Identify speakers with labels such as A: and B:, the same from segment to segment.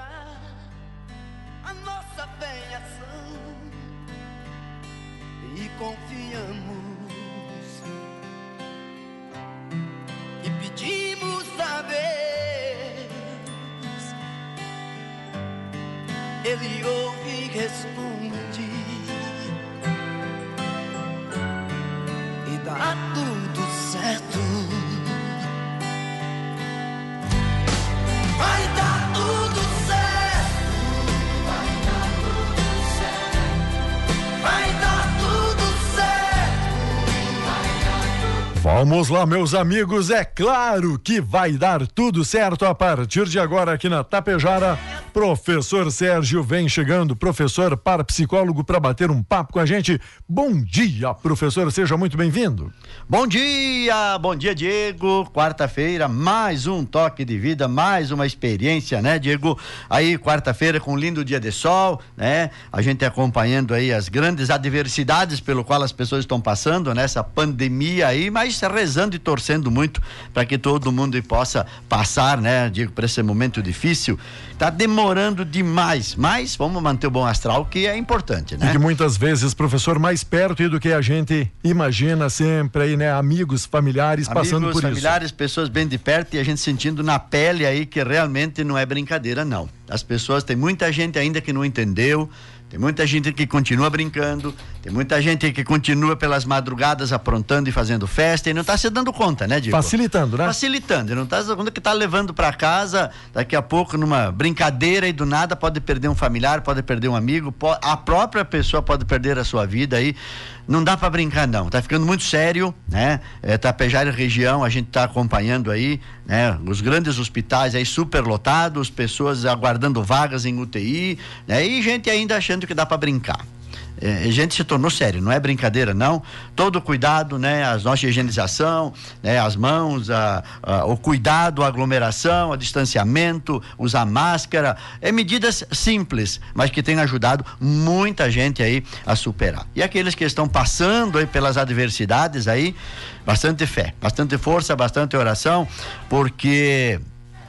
A: a nossa ação. E confiamos e pedimos a Deus, Ele ouve e responde
B: Vamos lá, meus amigos. É claro que vai dar tudo certo a partir de agora aqui na Tapejara. Professor Sérgio vem chegando, professor parapsicólogo, para bater um papo com a gente. Bom dia, professor, seja muito bem-vindo.
C: Bom dia, bom dia, Diego. Quarta-feira, mais um toque de vida, mais uma experiência, né, Diego? Aí, quarta-feira, com um lindo dia de sol, né? A gente acompanhando aí as grandes adversidades pelo qual as pessoas estão passando nessa pandemia aí, mas rezando e torcendo muito para que todo mundo possa passar, né, Diego, por esse momento difícil. Tá demorando demais, mas vamos manter o bom astral, que é importante, né?
B: E que muitas vezes, professor, mais perto do que a gente imagina sempre aí, né? Amigos, familiares
C: Amigos,
B: passando por
C: familiares, pessoas bem de perto e a gente sentindo na pele aí que realmente não é brincadeira, não. As pessoas, tem muita gente ainda que não entendeu, tem muita gente que continua brincando, tem muita gente que continua pelas madrugadas aprontando e fazendo festa e não está se dando conta, né, Diego?
B: Facilitando, né?
C: Facilitando, e não está quando que está levando para casa, daqui a pouco numa brincadeira e do nada pode perder um familiar, pode perder um amigo, a própria pessoa pode perder a sua vida aí. Não dá para brincar não, tá ficando muito sério, né? É, Tapejara e região, a gente tá acompanhando aí, né? Os grandes hospitais aí super lotados, pessoas aguardando vagas em UTI, né? E gente ainda achando que dá para brincar. É, a gente se tornou sério, não é brincadeira, não. Todo cuidado, né? A nossa higienização, né? As mãos, a, a- o cuidado, a aglomeração, o distanciamento, usar máscara, é medidas simples, mas que têm ajudado muita gente aí a superar. E aqueles que estão passando aí pelas adversidades aí, bastante fé, bastante força, bastante oração, porque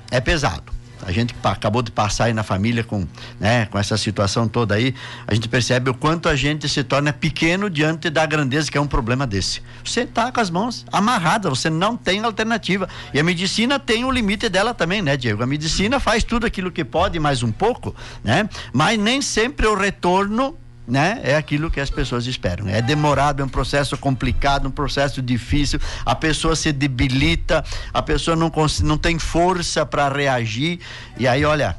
C: é pesado. A gente acabou de passar aí na família com, né, com essa situação toda aí, a gente percebe o quanto a gente se torna pequeno diante da grandeza que é um problema desse. Você tá com as mãos amarradas, você não tem alternativa. E a medicina tem o limite dela também, né, Diego? A medicina faz tudo aquilo que pode, mais um pouco, né? Mas nem sempre o retorno né? É aquilo que as pessoas esperam. É demorado, é um processo complicado, um processo difícil. A pessoa se debilita, a pessoa não, não tem força para reagir. E aí, olha.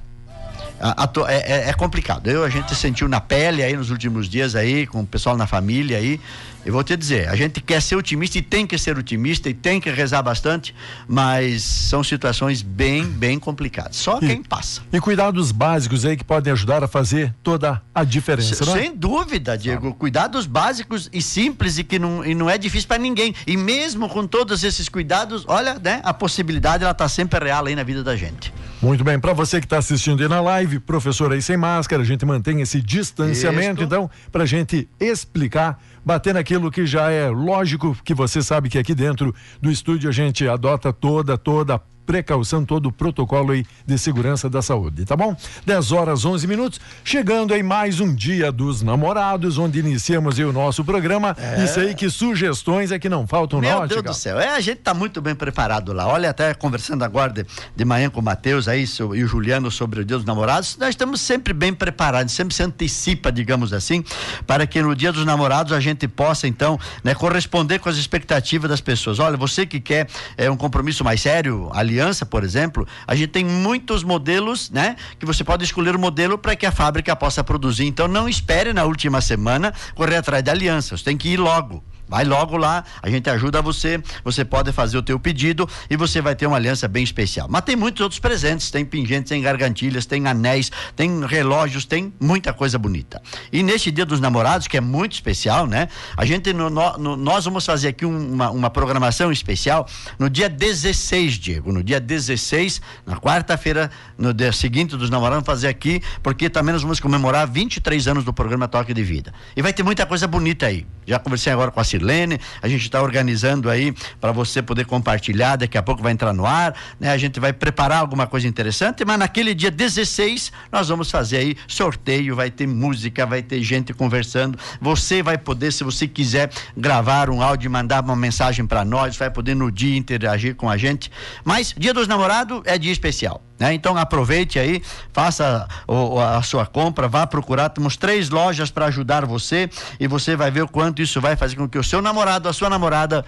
C: a- a é, é- é complicado. Eu, a gente sentiu na pele aí nos últimos dias aí, com o pessoal na família aí. Eu vou te dizer, a gente quer ser otimista e tem que ser otimista e tem que rezar bastante, mas são situações bem, bem complicadas. Só quem passa.
B: E cuidados básicos aí que podem ajudar a fazer toda a diferença, não é?
C: Sem dúvida, Diego. Cuidados básicos e simples e que não, e não é difícil para ninguém. E mesmo com todos esses cuidados, olha, né? A possibilidade ela tá sempre real aí na vida da gente.
B: Muito bem, para você que está assistindo aí na live, professor aí sem máscara, a gente mantém esse distanciamento,
C: Isto.
B: então, para a gente explicar, bater naquilo que já é lógico, que você sabe que aqui dentro do estúdio a gente adota toda, toda precaução, todo o protocolo aí de segurança da saúde, tá bom? 10 horas 11 minutos, chegando aí mais um dia dos namorados, onde iniciamos aí o nosso programa. Isso aí que sugestões é que não faltam,
C: Meu
B: não,
C: Deus do céu. É, a gente tá muito bem preparado lá. Olha, até conversando agora de, de manhã com o Matheus aí e o Juliano sobre o Dia dos Namorados, nós estamos sempre bem preparados, sempre se antecipa, digamos assim, para que no Dia dos Namorados a gente possa, então, né, corresponder com as expectativas das pessoas. Olha, você que quer é, um compromisso mais sério, aliança, por exemplo, a gente tem muitos modelos, né, que você pode escolher o modelo para que a fábrica possa produzir. Então, não espere na última semana correr atrás de aliança. Você tem que ir logo. Vai logo lá, a gente ajuda você, você pode fazer o teu pedido e você vai ter uma aliança bem especial. Mas tem muitos outros presentes, tem pingentes, tem gargantilhas, tem anéis, tem relógios, tem muita coisa bonita. E neste Dia dos Namorados, que é muito especial, né? A gente, no- no- nós vamos fazer aqui um- uma, uma programação especial no dia 16, Diego, no dia 16, na quarta-feira, no dia seguinte dos namorados, fazer aqui, porque também nós vamos comemorar 23 anos do programa Toque de Vida. E vai ter muita coisa bonita aí. Já conversei agora com a Cirlei, Sirlene. A gente está organizando aí para você poder compartilhar. Daqui a pouco vai entrar no ar, né? A gente vai preparar alguma coisa interessante, mas naquele dia 16 nós vamos fazer aí sorteio, vai ter música, vai ter gente conversando. Você vai poder, se você quiser gravar um áudio mandar uma mensagem para nós, vai poder no dia interagir com a gente. Mas Dia dos Namorados é dia especial. Né? Então aproveite aí, faça o, a sua compra, vá procurar. Temos três lojas para ajudar você e você vai ver o quanto isso vai fazer com que o seu namorado, a sua namorada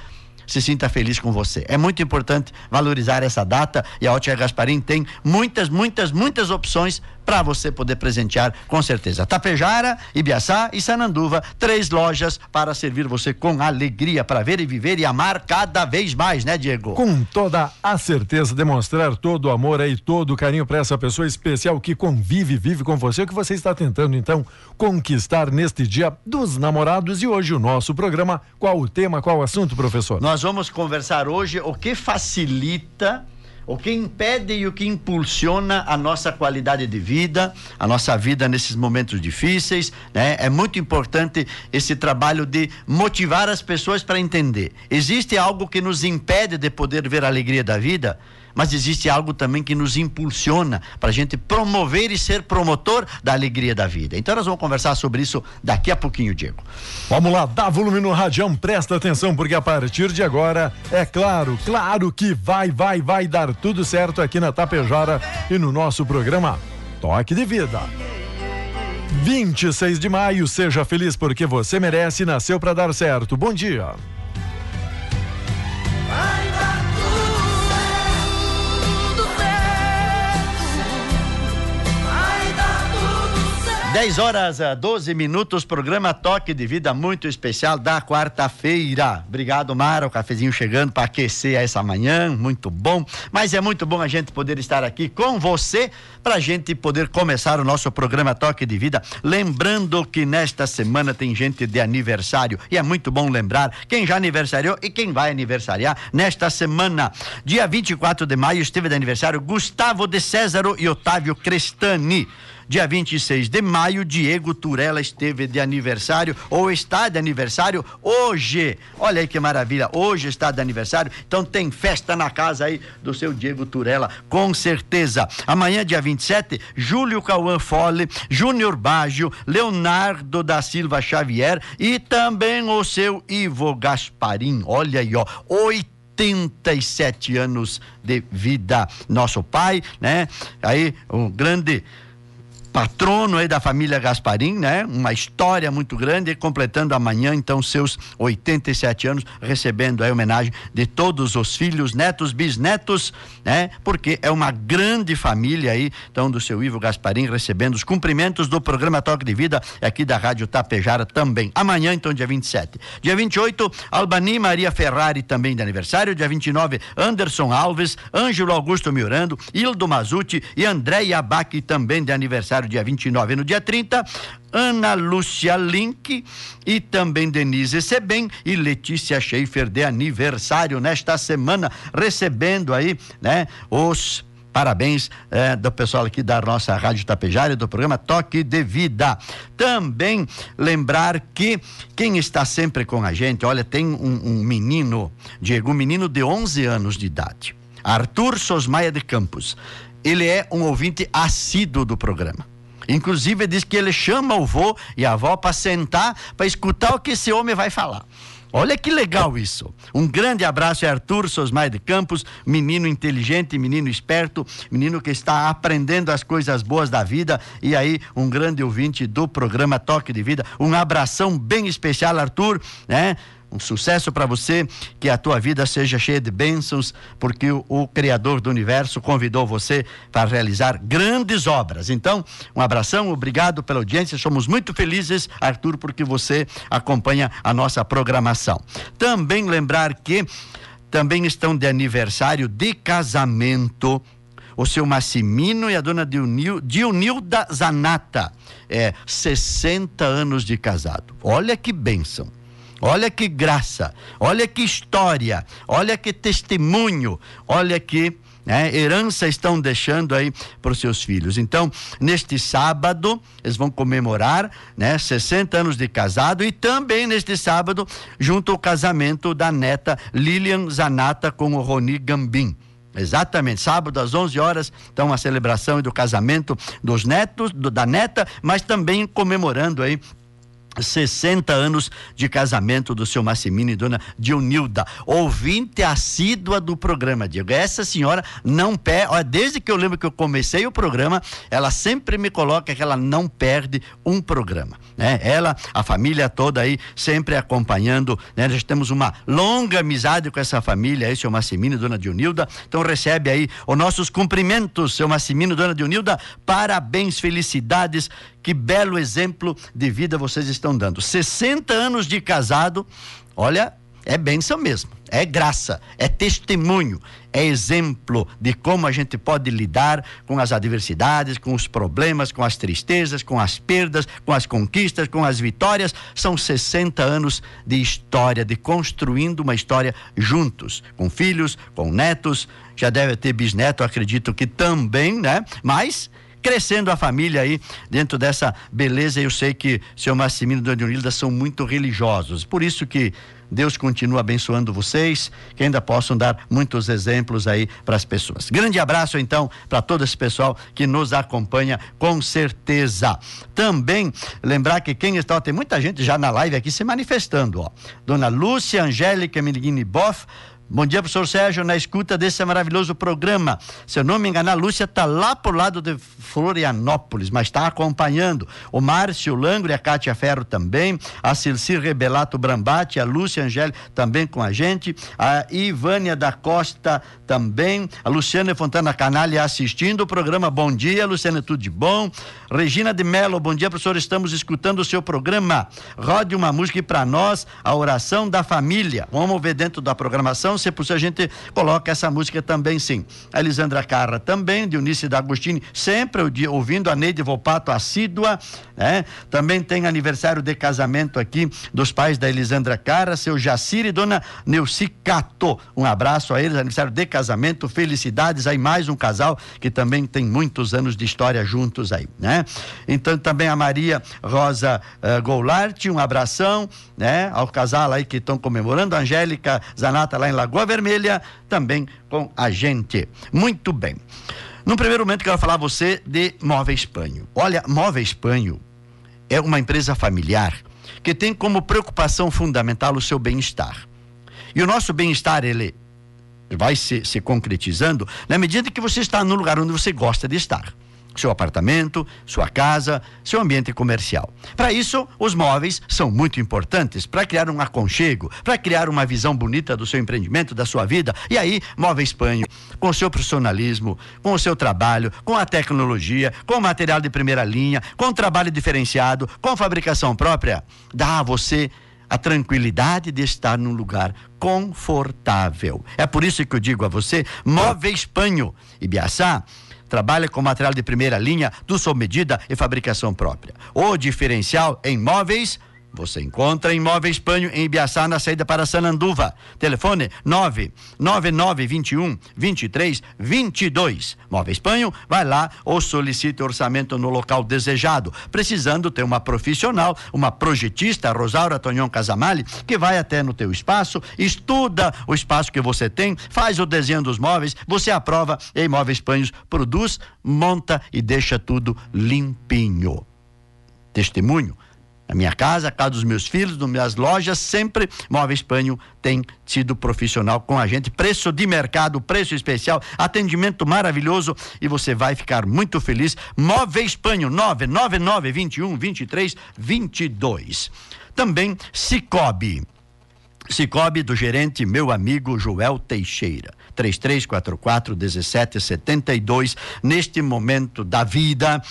C: se sinta feliz com você. É muito importante valorizar essa data e a Ótica Gasparim tem muitas, muitas, muitas opções para você poder presentear com certeza. Tapejara, Ibiaçá e Sananduva, três lojas para servir você com alegria para ver e viver e amar cada vez mais, né, Diego?
B: Com toda a certeza, demonstrar todo o amor aí, todo o carinho para essa pessoa especial que convive, vive com você, o que você está tentando então conquistar neste dia dos namorados e hoje o nosso programa, qual o tema, qual o assunto, professor?
C: Nós vamos conversar hoje o que facilita o que impede e o que impulsiona a nossa qualidade de vida, a nossa vida nesses momentos difíceis, né? É muito importante esse trabalho de motivar as pessoas para entender. Existe algo que nos impede de poder ver a alegria da vida? Mas existe algo também que nos impulsiona para a gente promover e ser promotor da alegria da vida. Então nós vamos conversar sobre isso daqui a pouquinho, Diego.
B: Vamos lá, dá volume no radião, presta atenção, porque a partir de agora, é claro, claro que vai, vai, vai dar tudo certo aqui na Tapejara e no nosso programa Toque de Vida. 26 de maio, seja feliz porque você merece e nasceu para dar certo. Bom dia.
A: Vai
C: 10 horas a 12 minutos, programa Toque de Vida muito especial da quarta-feira. Obrigado, Mara. O cafezinho chegando para aquecer essa manhã, muito bom. Mas é muito bom a gente poder estar aqui com você para a gente poder começar o nosso programa Toque de Vida. Lembrando que nesta semana tem gente de aniversário e é muito bom lembrar quem já aniversariou e quem vai aniversariar nesta semana. Dia 24 de maio esteve de aniversário Gustavo de Césaro e Otávio Crestani. Dia 26 de maio, Diego Turella esteve de aniversário ou está de aniversário hoje. Olha aí que maravilha, hoje está de aniversário. Então tem festa na casa aí do seu Diego Turella, com certeza. Amanhã, dia 27, Júlio Cauã Fole, Júnior Baggio, Leonardo da Silva Xavier e também o seu Ivo Gasparim. Olha aí, ó, 87 anos de vida. Nosso pai, né? Aí, um grande patrono aí da família Gasparim, né? Uma história muito grande, completando amanhã então seus 87 anos, recebendo a homenagem de todos os filhos, netos, bisnetos, né? Porque é uma grande família aí, então do seu Ivo Gasparim recebendo os cumprimentos do programa Toque de Vida aqui da Rádio Tapejara também. Amanhã então dia 27. Dia 28, Albani Maria Ferrari também de aniversário, dia 29, Anderson Alves, Ângelo Augusto Miurando, Ildo Mazuti e André Abac também de aniversário dia 29 e no dia 30, Ana Lúcia Link e também Denise Sebem e Letícia Schaefer de aniversário nesta semana, recebendo aí, né, os Parabéns eh, do pessoal aqui da nossa Rádio Tapejara, do programa Toque de Vida. Também lembrar que quem está sempre com a gente, olha, tem um, um menino, Diego, um menino de 11 anos de idade, Arthur Sosmaia de Campos. Ele é um ouvinte assíduo do programa. Inclusive diz que ele chama o vô e a avó para sentar para escutar o que esse homem vai falar. Olha que legal isso. Um grande abraço é Arthur Sosmai de Campos, menino inteligente, menino esperto, menino que está aprendendo as coisas boas da vida e aí um grande ouvinte do programa Toque de Vida. Um abração bem especial, Arthur, né? Um sucesso para você, que a tua vida seja cheia de bênçãos, porque o, o, Criador do Universo convidou você para realizar grandes obras. Então, um abração, obrigado pela audiência. Somos muito felizes, Arthur, porque você acompanha a nossa programação. Também lembrar que também estão de aniversário de casamento o seu Massimino e a dona Dionilda Zanata. É, 60 anos de casado. Olha que bênção Olha que graça, olha que história, olha que testemunho, olha que né, herança estão deixando aí para os seus filhos. Então, neste sábado, eles vão comemorar né, 60 anos de casado e também neste sábado, junto ao casamento da neta Lilian Zanata com o Roni Gambim. Exatamente, sábado às 11 horas, então a celebração do casamento dos netos, do, da neta, mas também comemorando aí 60 anos de casamento do seu Massimino e dona Dionilda, ouvinte assídua do programa, Diego. Essa senhora não perde, desde que eu lembro que eu comecei o programa, ela sempre me coloca que ela não perde um programa, né? Ela, a família toda aí, sempre acompanhando, né? Nós temos uma longa amizade com essa família aí, seu Massimino e dona Dionilda, então recebe aí os nossos cumprimentos, seu Massimino e dona Dionilda, parabéns, felicidades, que belo exemplo de vida vocês estão dando. 60 anos de casado, olha, é bênção mesmo, é graça, é testemunho, é exemplo de como a gente pode lidar com as adversidades, com os problemas, com as tristezas, com as perdas, com as conquistas, com as vitórias. São 60 anos de história, de construindo uma história juntos, com filhos, com netos, já deve ter bisneto, acredito que também, né? Mas crescendo a família aí dentro dessa beleza. Eu sei que seu Massimino e Dona Unilda são muito religiosos, por isso que Deus continua abençoando vocês, que ainda possam dar muitos exemplos aí para as pessoas. Grande abraço então para todo esse pessoal que nos acompanha com certeza. Também lembrar que quem está, tem muita gente já na live aqui se manifestando, ó. Dona Lúcia Angélica Meniguini Boff, Bom dia, professor Sérgio, na escuta desse maravilhoso programa. Se eu não me engano, a Lúcia está lá por lado de Florianópolis, mas está acompanhando. O Márcio Langro e a Cátia Ferro também, a Cilcir Rebelato Brambati, a Lúcia Angélica também com a gente, a Ivânia da Costa também, a Luciana Fontana Canalha assistindo o programa. Bom dia, Luciana, tudo de bom? Regina de Melo, bom dia, professor, estamos escutando o seu programa. Rode uma música para nós, a oração da família. Vamos ver dentro da programação se possível, a gente coloca essa música também, sim. A Elisandra Carra também, Dionísio D'Agostini, sempre ouvindo a Neide Volpato assídua, né? Também tem aniversário de casamento aqui dos pais da Elisandra Carra, seu Jacir e dona Neuci Cato. Um abraço a eles, aniversário de casamento, felicidades aí, mais um casal que também tem muitos anos de história juntos aí, né? Então também a Maria Rosa uh, Goulart, um abração, né? Ao casal aí que estão comemorando, a Angélica Zanata lá em Lagoa Lagoa Vermelha, também com a gente. Muito bem. No primeiro momento, quero falar a você de Móveis Panho. Olha, Móveis Panho é uma empresa familiar que tem como preocupação fundamental o seu bem-estar. E o nosso bem-estar, ele vai se, se concretizando na medida que você está no lugar onde você gosta de estar seu apartamento, sua casa, seu ambiente comercial. Para isso, os móveis são muito importantes para criar um aconchego, para criar uma visão bonita do seu empreendimento, da sua vida. E aí, Móveis Panho, com o seu profissionalismo, com o seu trabalho, com a tecnologia, com material de primeira linha, com trabalho diferenciado, com fabricação própria, dá a você a tranquilidade de estar num lugar confortável. É por isso que eu digo a você, Móveis Panho, Ibiaçá, trabalha com material de primeira linha, do sob medida e fabricação própria. O diferencial em móveis você encontra Imóveis Panho em Ibiaçá, na saída para Sananduva. Telefone 99921 2322. Móveis Panho, vai lá ou solicite orçamento no local desejado. Precisando ter uma profissional, uma projetista, Rosaura Tonhon Casamali, que vai até no teu espaço, estuda o espaço que você tem, faz o desenho dos móveis, você aprova e Imóveis Panhos produz, monta e deixa tudo limpinho. Testemunho na minha casa, a casa dos meus filhos, nas minhas lojas, sempre Móveis Panho tem sido profissional com a gente. Preço de mercado, preço especial, atendimento maravilhoso e você vai ficar muito feliz. Móveis Panho, 999 21 23 22. Também Cicobi. Cicobi do gerente meu amigo Joel Teixeira. 3344 1772 neste momento da vida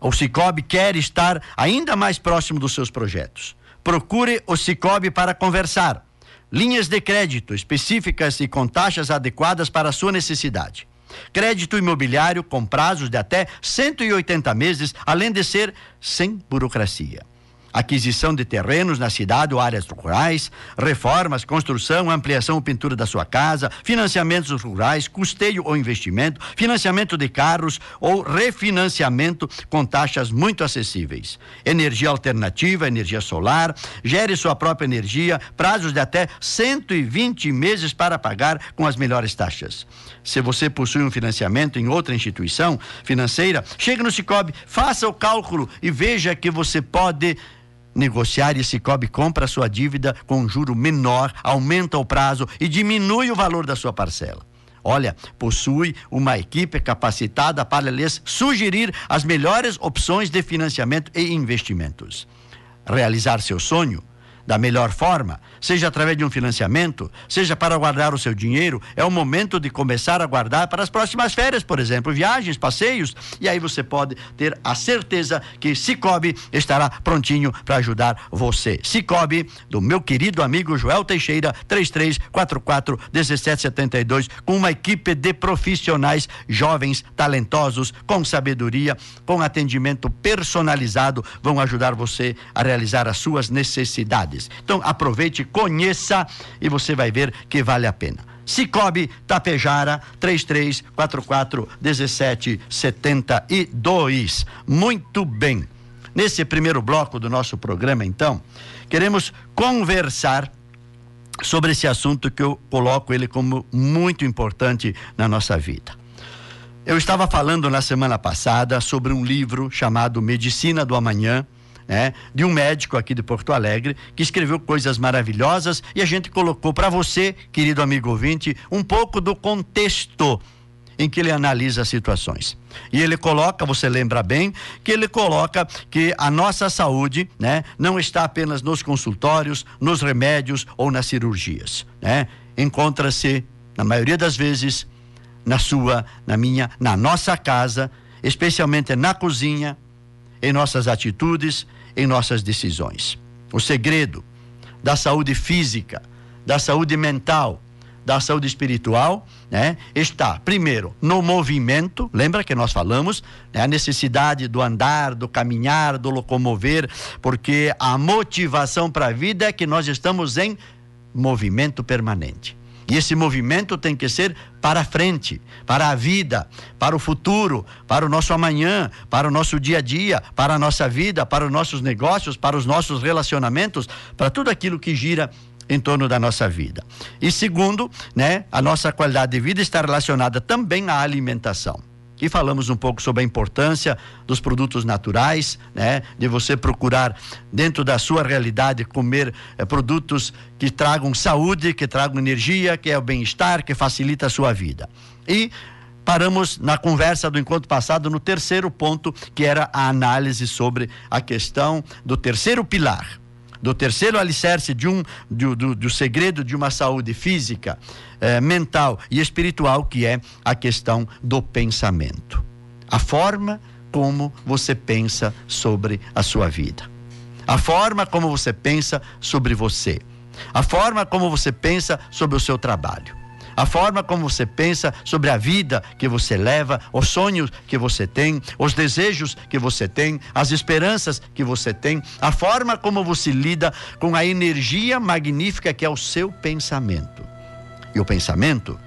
C: o Cicobi quer estar ainda mais próximo dos seus projetos. Procure o Cicobi para conversar. Linhas de crédito específicas e com taxas adequadas para a sua necessidade. Crédito imobiliário com prazos de até 180 meses, além de ser sem burocracia. Aquisição de terrenos na cidade ou áreas rurais, reformas, construção, ampliação ou pintura da sua casa, financiamentos rurais, custeio ou investimento, financiamento de carros ou refinanciamento com taxas muito acessíveis. Energia alternativa, energia solar, gere sua própria energia, prazos de até 120 meses para pagar com as melhores taxas. Se você possui um financiamento em outra instituição financeira, chegue no Cicobi, faça o cálculo e veja que você pode negociar e Cicobi compra sua dívida com um juro menor, aumenta o prazo e diminui o valor da sua parcela. Olha, possui uma equipe capacitada para lhes sugerir as melhores opções de financiamento e investimentos. Realizar seu sonho da melhor forma, seja através de um financiamento, seja para guardar o seu dinheiro, é o momento de começar a guardar para as próximas férias, por exemplo, viagens, passeios, e aí você pode ter a certeza que Cicobi estará prontinho para ajudar você. Cicobi, do meu querido amigo Joel Teixeira, 3344 1772, com uma equipe de profissionais jovens, talentosos, com sabedoria, com atendimento personalizado, vão ajudar você a realizar as suas necessidades. Então aproveite, conheça e você vai ver que vale a pena. Cicobi Tapejara 3344 1772. Muito bem. Nesse primeiro bloco do nosso programa, então, queremos conversar sobre esse assunto que eu coloco ele como muito importante na nossa vida. Eu estava falando na semana passada sobre um livro chamado Medicina do Amanhã, né, de um médico aqui de Porto Alegre que escreveu coisas maravilhosas e a gente colocou para você, querido amigo ouvinte, um pouco do contexto em que ele analisa as situações. E ele coloca, você lembra bem, que ele coloca que a nossa saúde, né, não está apenas nos consultórios, nos remédios ou nas cirurgias, né? Encontra-se na maioria das vezes na sua, na minha, na nossa casa, especialmente na cozinha, em nossas atitudes, em nossas decisões. O segredo da saúde física, da saúde mental, da saúde espiritual, né, está primeiro no movimento. Lembra que nós falamos né, a necessidade do andar, do caminhar, do locomover, porque a motivação para a vida é que nós estamos em movimento permanente. E esse movimento tem que ser para frente, para a vida, para o futuro, para o nosso amanhã, para o nosso dia a dia, para a nossa vida, para os nossos negócios, para os nossos relacionamentos, para tudo aquilo que gira em torno da nossa vida. E segundo, né, a nossa qualidade de vida está relacionada também à alimentação e falamos um pouco sobre a importância dos produtos naturais, né? De você procurar dentro da sua realidade comer eh, produtos que tragam saúde, que tragam energia, que é o bem-estar, que facilita a sua vida. E paramos na conversa do encontro passado no terceiro ponto, que era a análise sobre a questão do terceiro pilar, do terceiro alicerce de um do, do, do segredo de uma saúde física, eh, mental e espiritual, que é a questão do pensamento. A forma como você pensa sobre a sua vida. A forma como você pensa sobre você. A forma como você pensa sobre o seu trabalho a forma como você pensa sobre a vida que você leva, os sonhos que você tem, os desejos que você tem, as esperanças que você tem, a forma como você lida com a energia magnífica que é o seu pensamento. E o pensamento,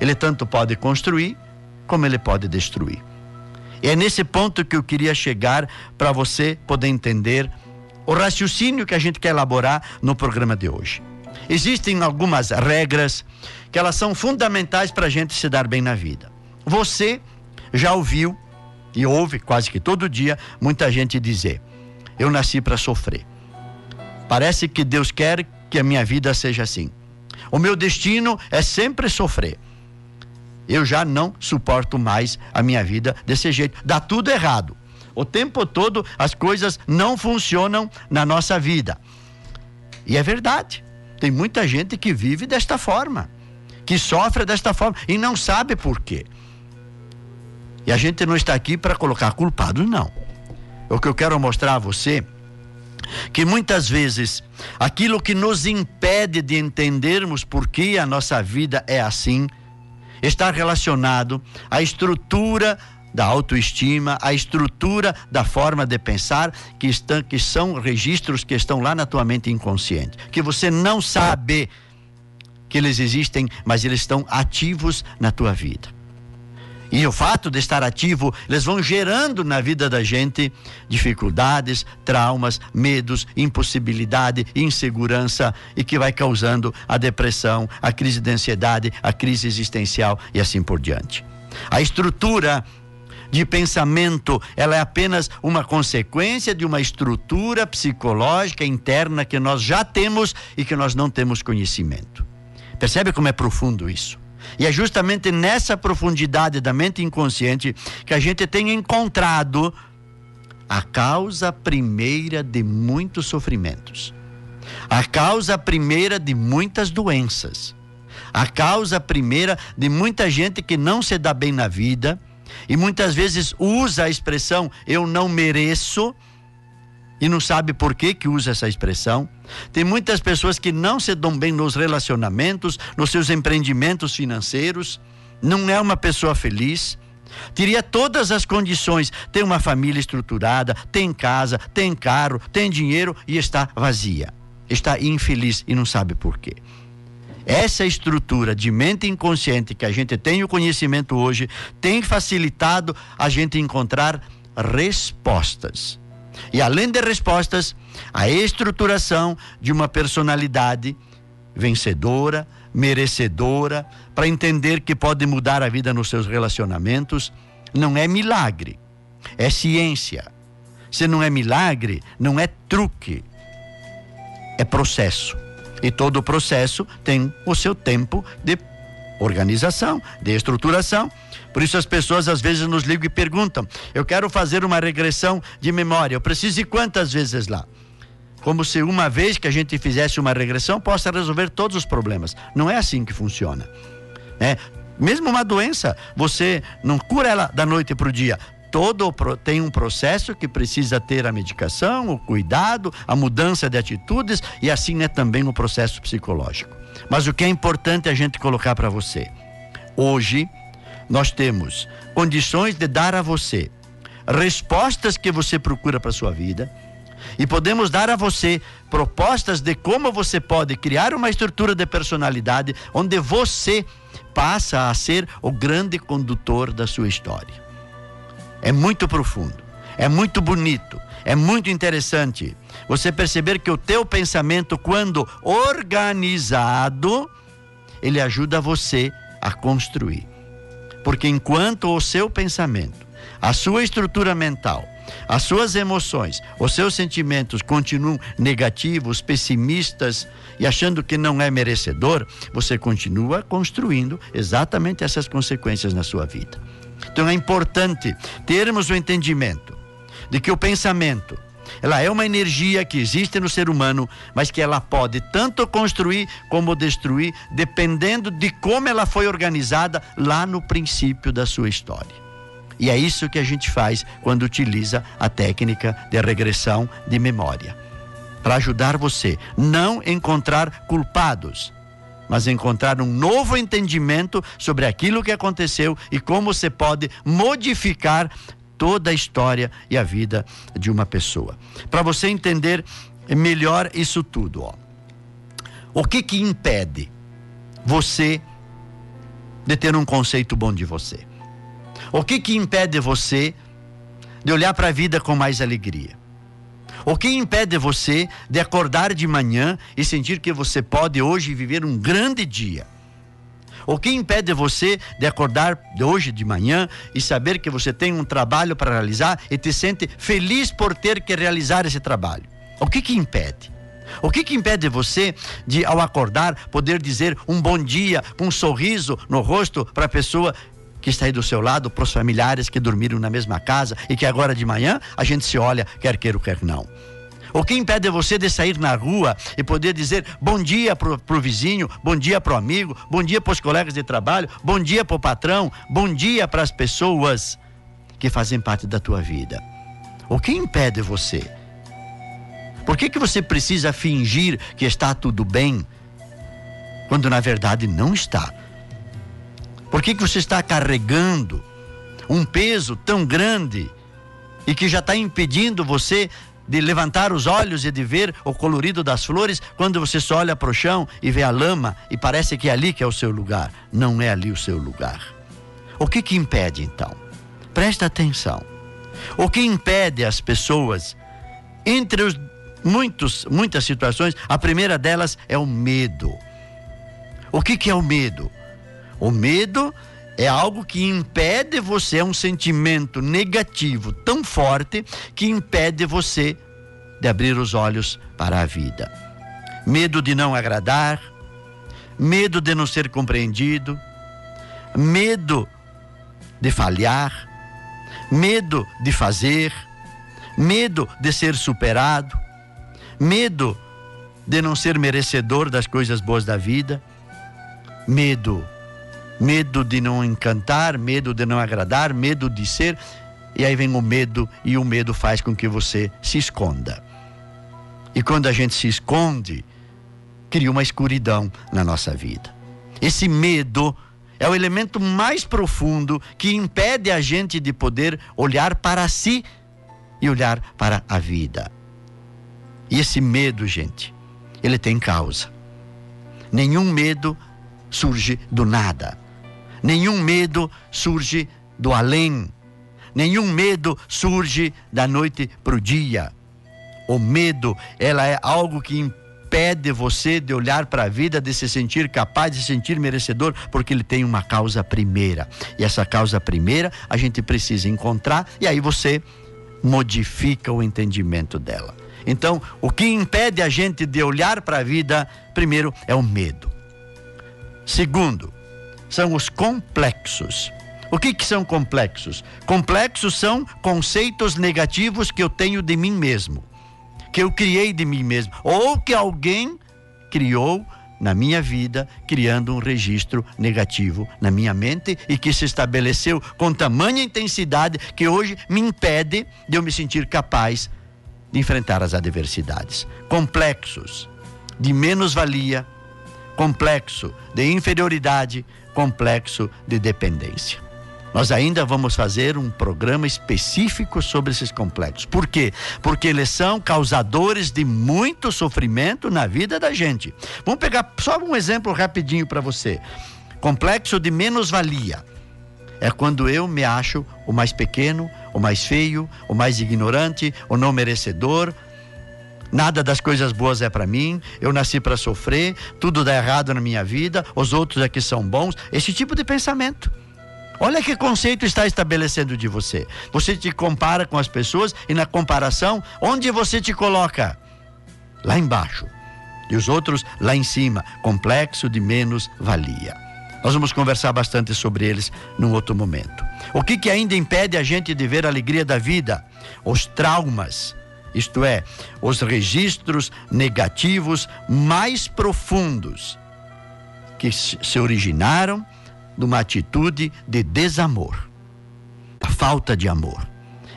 C: ele tanto pode construir como ele pode destruir. E é nesse ponto que eu queria chegar para você poder entender o raciocínio que a gente quer elaborar no programa de hoje. Existem algumas regras que elas são fundamentais para a gente se dar bem na vida. Você já ouviu e ouve quase que todo dia muita gente dizer: Eu nasci para sofrer. Parece que Deus quer que a minha vida seja assim. O meu destino é sempre sofrer. Eu já não suporto mais a minha vida desse jeito. Dá tudo errado. O tempo todo as coisas não funcionam na nossa vida. E é verdade. Tem muita gente que vive desta forma que sofre desta forma e não sabe por quê. E a gente não está aqui para colocar culpados, não. O que eu quero mostrar a você que muitas vezes aquilo que nos impede de entendermos por que a nossa vida é assim está relacionado à estrutura da autoestima, a estrutura da forma de pensar, que, estão, que são registros que estão lá na tua mente inconsciente, que você não sabe que eles existem, mas eles estão ativos na tua vida. E o fato de estar ativo, eles vão gerando na vida da gente dificuldades, traumas, medos, impossibilidade, insegurança e que vai causando a depressão, a crise de ansiedade, a crise existencial e assim por diante. A estrutura de pensamento, ela é apenas uma consequência de uma estrutura psicológica interna que nós já temos e que nós não temos conhecimento. Percebe como é profundo isso? E é justamente nessa profundidade da mente inconsciente que a gente tem encontrado a causa primeira de muitos sofrimentos, a causa primeira de muitas doenças, a causa primeira de muita gente que não se dá bem na vida e muitas vezes usa a expressão eu não mereço e não sabe por que que usa essa expressão. Tem muitas pessoas que não se dão bem nos relacionamentos, nos seus empreendimentos financeiros, não é uma pessoa feliz. Teria todas as condições, tem uma família estruturada, tem casa, tem carro, tem dinheiro e está vazia. Está infeliz e não sabe por quê. Essa estrutura de mente inconsciente que a gente tem o conhecimento hoje tem facilitado a gente encontrar respostas. E além de respostas, a estruturação de uma personalidade vencedora, merecedora, para entender que pode mudar a vida nos seus relacionamentos, não é milagre, é ciência. Se não é milagre, não é truque, é processo. E todo processo tem o seu tempo de organização, de estruturação. Por isso as pessoas às vezes nos ligam e perguntam: eu quero fazer uma regressão de memória, eu preciso ir quantas vezes lá? Como se uma vez que a gente fizesse uma regressão possa resolver todos os problemas. Não é assim que funciona. Né? Mesmo uma doença, você não cura ela da noite para o dia todo tem um processo que precisa ter a medicação, o cuidado, a mudança de atitudes e assim é também o processo psicológico. Mas o que é importante a gente colocar para você, hoje nós temos condições de dar a você respostas que você procura para sua vida e podemos dar a você propostas de como você pode criar uma estrutura de personalidade onde você passa a ser o grande condutor da sua história. É muito profundo, é muito bonito, é muito interessante você perceber que o teu pensamento, quando organizado, ele ajuda você a construir. Porque enquanto o seu pensamento, a sua estrutura mental, as suas emoções, os seus sentimentos continuam negativos, pessimistas e achando que não é merecedor, você continua construindo exatamente essas consequências na sua vida. Então é importante termos o entendimento de que o pensamento ela é uma energia que existe no ser humano, mas que ela pode tanto construir como destruir, dependendo de como ela foi organizada lá no princípio da sua história. E é isso que a gente faz quando utiliza a técnica de regressão de memória. Para ajudar você não encontrar culpados, mas encontrar um novo entendimento sobre aquilo que aconteceu e como você pode modificar toda a história e a vida de uma pessoa. Para você entender melhor isso tudo, ó. O que que impede você de ter um conceito bom de você? O que que impede você de olhar para a vida com mais alegria? O que impede você de acordar de manhã e sentir que você pode hoje viver um grande dia? O que impede você de acordar de hoje de manhã e saber que você tem um trabalho para realizar e te sente feliz por ter que realizar esse trabalho? O que que impede? O que, que impede você de, ao acordar, poder dizer um bom dia com um sorriso no rosto para a pessoa que está aí do seu lado, para os familiares que dormiram na mesma casa e que agora de manhã a gente se olha, quer queira ou quer não. O que impede você de sair na rua e poder dizer bom dia pro, pro vizinho, bom dia pro amigo, bom dia para os colegas de trabalho, bom dia pro patrão, bom dia para as pessoas que fazem parte da tua vida? O que impede você? Por que, que você precisa fingir que está tudo bem quando na verdade não está? Por que, que você está carregando um peso tão grande e que já está impedindo você de levantar os olhos e de ver o colorido das flores quando você só olha para o chão e vê a lama e parece que é ali que é o seu lugar. Não é ali o seu lugar. O que que impede então? Presta atenção. O que impede as pessoas, entre os muitos, muitas situações, a primeira delas é o medo. O que, que é o medo? O medo é algo que impede você, é um sentimento negativo tão forte que impede você de abrir os olhos para a vida. Medo de não agradar, medo de não ser compreendido, medo de falhar, medo de fazer, medo de ser superado, medo de não ser merecedor das coisas boas da vida, medo, medo de não encantar, medo de não agradar, medo de ser, e aí vem o medo e o medo faz com que você se esconda. E quando a gente se esconde, cria uma escuridão na nossa vida. Esse medo é o elemento mais profundo que impede a gente de poder olhar para si e olhar para a vida. E esse medo, gente, ele tem causa. Nenhum medo surge do nada. Nenhum medo surge do além. Nenhum medo surge da noite para o dia. O medo, ela é algo que impede você de olhar para a vida, de se sentir capaz, de se sentir merecedor, porque ele tem uma causa primeira. E essa causa primeira a gente precisa encontrar e aí você modifica o entendimento dela. Então, o que impede a gente de olhar para a vida, primeiro, é o medo. Segundo, são os complexos. O que, que são complexos? Complexos são conceitos negativos que eu tenho de mim mesmo, que eu criei de mim mesmo, ou que alguém criou na minha vida, criando um registro negativo na minha mente e que se estabeleceu com tamanha intensidade que hoje me impede de eu me sentir capaz de enfrentar as adversidades. Complexos de menos-valia, complexo de inferioridade, complexo de dependência. Nós ainda vamos fazer um programa específico sobre esses complexos. Por quê? Porque eles são causadores de muito sofrimento na vida da gente. Vamos pegar só um exemplo rapidinho para você. Complexo de menos-valia. É quando eu me acho o mais pequeno, o mais feio, o mais ignorante, o não merecedor. Nada das coisas boas é para mim, eu nasci para sofrer, tudo dá errado na minha vida, os outros aqui são bons. Esse tipo de pensamento. Olha que conceito está estabelecendo de você. Você te compara com as pessoas e na comparação, onde você te coloca? Lá embaixo. E os outros lá em cima. Complexo de menos valia. Nós vamos conversar bastante sobre eles num outro momento. O que, que ainda impede a gente de ver a alegria da vida? Os traumas, isto é, os registros negativos mais profundos que se originaram de uma atitude de desamor, da falta de amor.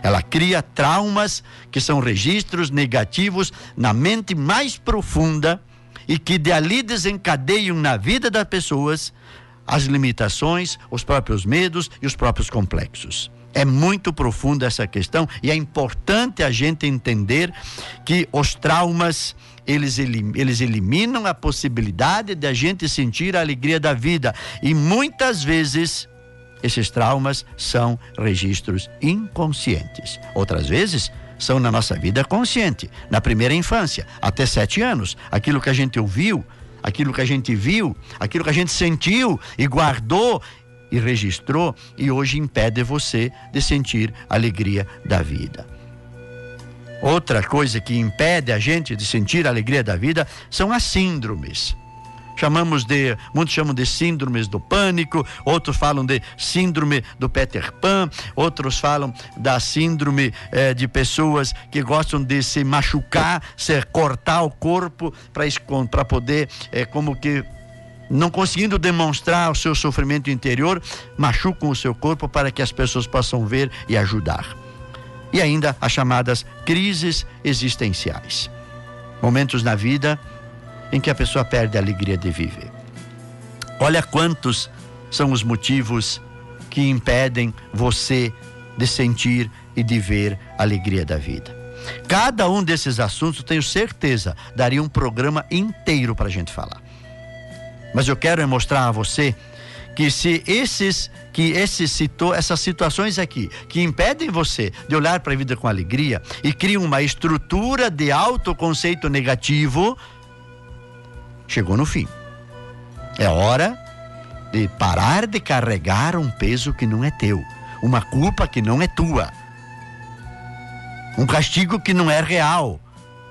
C: Ela cria traumas que são registros negativos na mente mais profunda e que dali desencadeiam na vida das pessoas as limitações, os próprios medos e os próprios complexos. É muito profunda essa questão e é importante a gente entender que os traumas eles, eles eliminam a possibilidade de a gente sentir a alegria da vida. E muitas vezes esses traumas são registros inconscientes. Outras vezes são na nossa vida consciente, na primeira infância, até sete anos. Aquilo que a gente ouviu, aquilo que a gente viu, aquilo que a gente sentiu e guardou e registrou e hoje impede você de sentir a alegria da vida. Outra coisa que impede a gente de sentir a alegria da vida são as síndromes. Chamamos de, muitos chamam de síndromes do pânico, outros falam de síndrome do Peter Pan, outros falam da síndrome eh, de pessoas que gostam de se machucar, se cortar o corpo para poder, eh, como que não conseguindo demonstrar o seu sofrimento interior, machucam o seu corpo para que as pessoas possam ver e ajudar e ainda as chamadas crises existenciais. Momentos na vida em que a pessoa perde a alegria de viver. Olha quantos são os motivos que impedem você de sentir e de ver a alegria da vida. Cada um desses assuntos, tenho certeza, daria um programa inteiro para a gente falar. Mas eu quero mostrar a você que se esses que esses situ, essas situações aqui que impedem você de olhar para a vida com alegria e criam uma estrutura de autoconceito negativo, chegou no fim. É hora de parar de carregar um peso que não é teu, uma culpa que não é tua, um castigo que não é real,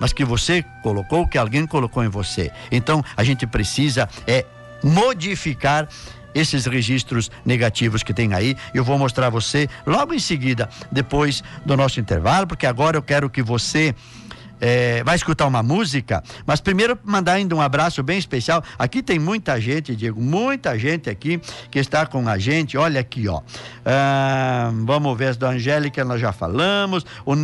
C: mas que você colocou, que alguém colocou em você. Então a gente precisa é modificar esses registros negativos que tem aí. Eu vou mostrar a você logo em seguida, depois do nosso intervalo, porque agora eu quero que você é, vai escutar uma música, mas primeiro mandar ainda um abraço bem especial. Aqui tem muita gente, Diego, muita gente aqui que está com a gente. Olha aqui, ó. Ah, vamos ver as da Angélica, nós já falamos. O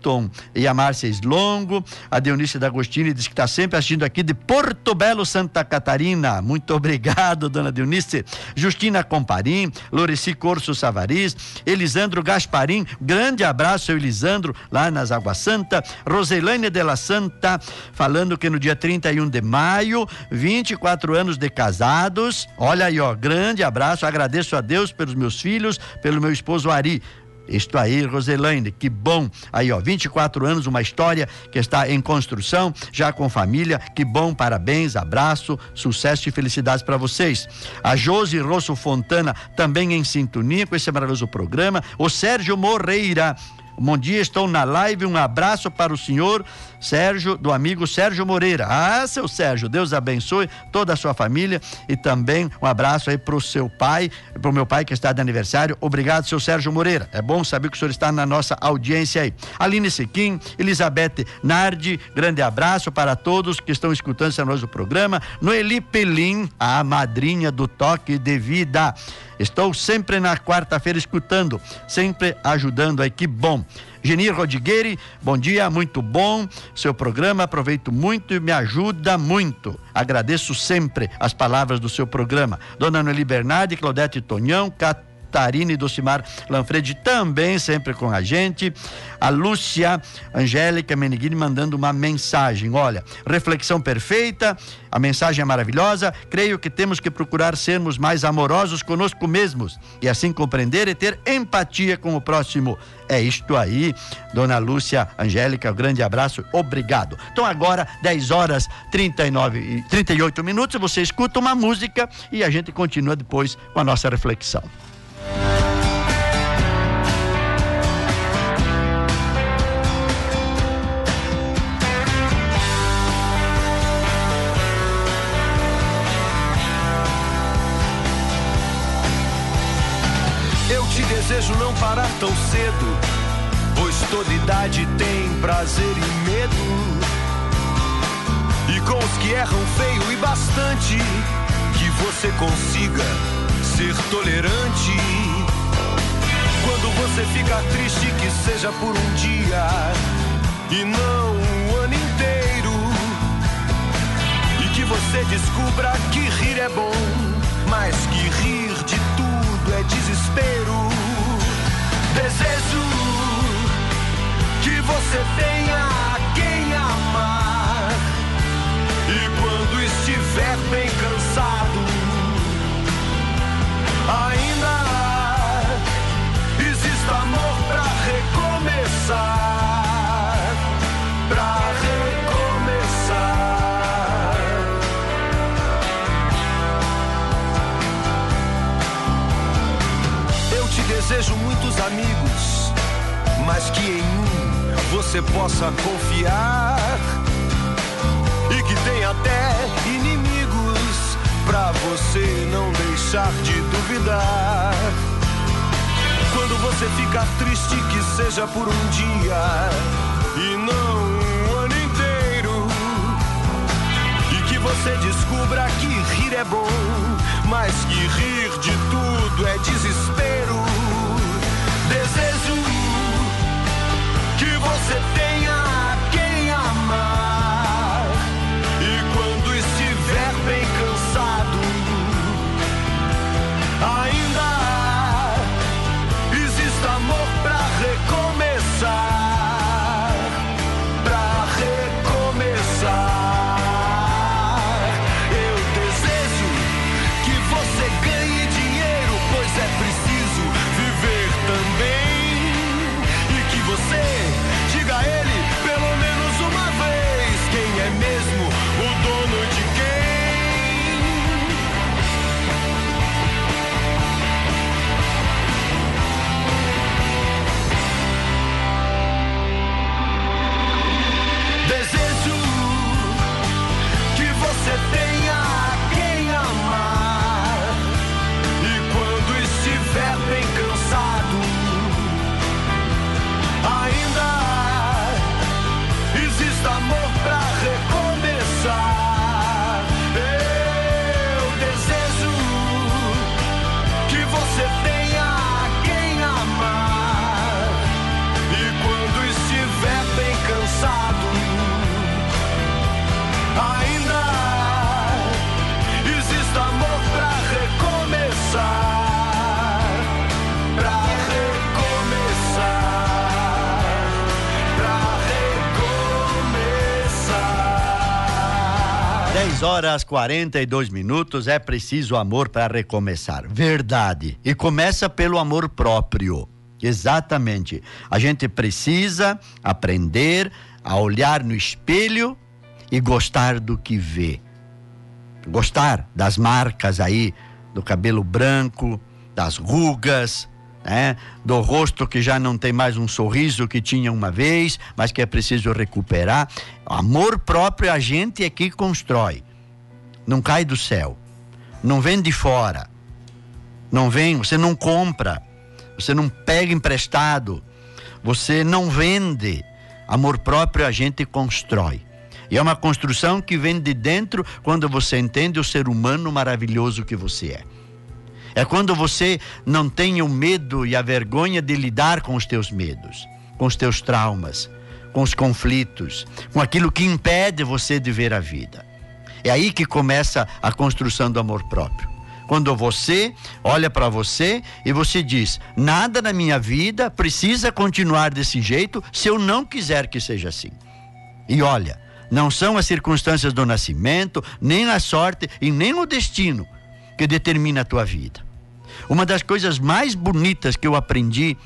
C: Newton e a Márcia Slongo. A Dionícia D'Agostini diz que está sempre assistindo aqui de Porto Belo, Santa Catarina. Muito obrigado, dona Dionícia. Justina Comparim, Loreci Corso Savariz, Elisandro Gasparim. Grande abraço, Elisandro, lá nas Águas Santa. Roselane de la Santa, falando que no dia 31 de maio, 24 anos de casados. Olha aí, ó, grande abraço. Agradeço a Deus pelos meus filhos, pelo meu esposo Ari. Isto aí, Roselaine, que bom. Aí, ó, 24 anos, uma história que está em construção, já com família. Que bom, parabéns, abraço, sucesso e felicidades para vocês. A Josi Rosso Fontana também em sintonia com esse maravilhoso programa. O Sérgio Moreira. Bom dia, estou na live. Um abraço para o senhor Sérgio, do amigo Sérgio Moreira. Ah, seu Sérgio, Deus abençoe toda a sua família e também um abraço aí para o seu pai, para o meu pai que está de aniversário. Obrigado, seu Sérgio Moreira. É bom saber que o senhor está na nossa audiência aí. Aline Sequim, Elizabeth Nardi, grande abraço para todos que estão escutando esse nosso programa. Noeli Pelim, a madrinha do Toque de Vida. Estou sempre na quarta-feira escutando, sempre ajudando aí, que bom. Genir Rodigueri, bom dia, muito bom seu programa, aproveito muito e me ajuda muito. Agradeço sempre as palavras do seu programa. Dona Noeli Bernardi, Claudete Tonhão, Cat Catarina e Docimar Lanfredi também sempre com a gente. A Lúcia Angélica Meniguini mandando uma mensagem. Olha, reflexão perfeita, a mensagem é maravilhosa. Creio que temos que procurar sermos mais amorosos conosco mesmos e assim compreender e ter empatia com o próximo. É isto aí, dona Lúcia Angélica, um grande abraço, obrigado. Então agora, 10 horas 39 e 38 minutos, você escuta uma música e a gente continua depois com a nossa reflexão.
D: Desejo não parar tão cedo, pois toda idade tem prazer e medo. E com os que erram feio e bastante, que você consiga ser tolerante. Quando você ficar triste, que seja por um dia e não o ano inteiro. E que você descubra que rir é bom, mas que rir de tudo é desespero. Desejo que você tenha quem amar. E quando estiver bem cansado, ainda desejo muitos amigos, mas que em um você possa confiar e que tem até inimigos pra você não deixar de duvidar. Quando você ficar triste, que seja por um dia e não um ano inteiro. E que você descubra que rir é bom, mas que rir de tudo é desespero. Que você tenha
C: 10 horas 42 minutos. É preciso amor para recomeçar. Verdade. E começa pelo amor próprio. Exatamente. A gente precisa aprender a olhar no espelho e gostar do que vê. Gostar das marcas aí, do cabelo branco, das rugas, né? do rosto que já não tem mais um sorriso que tinha uma vez, mas que é preciso recuperar. Amor próprio a gente é que constrói. Não cai do céu. Não vem de fora. Não vem, você não compra. Você não pega emprestado. Você não vende. Amor próprio a gente constrói. E é uma construção que vem de dentro quando você entende o ser humano maravilhoso que você é. É quando você não tem o medo e a vergonha de lidar com os teus medos, com os teus traumas, com os conflitos, com aquilo que impede você de ver a vida. É aí que começa a construção do amor próprio. Quando você olha para você e você diz: nada na minha vida precisa continuar desse jeito se eu não quiser que seja assim. E olha, não são as circunstâncias do nascimento, nem a sorte e nem o destino que determina a tua vida. Uma das coisas mais bonitas que eu aprendi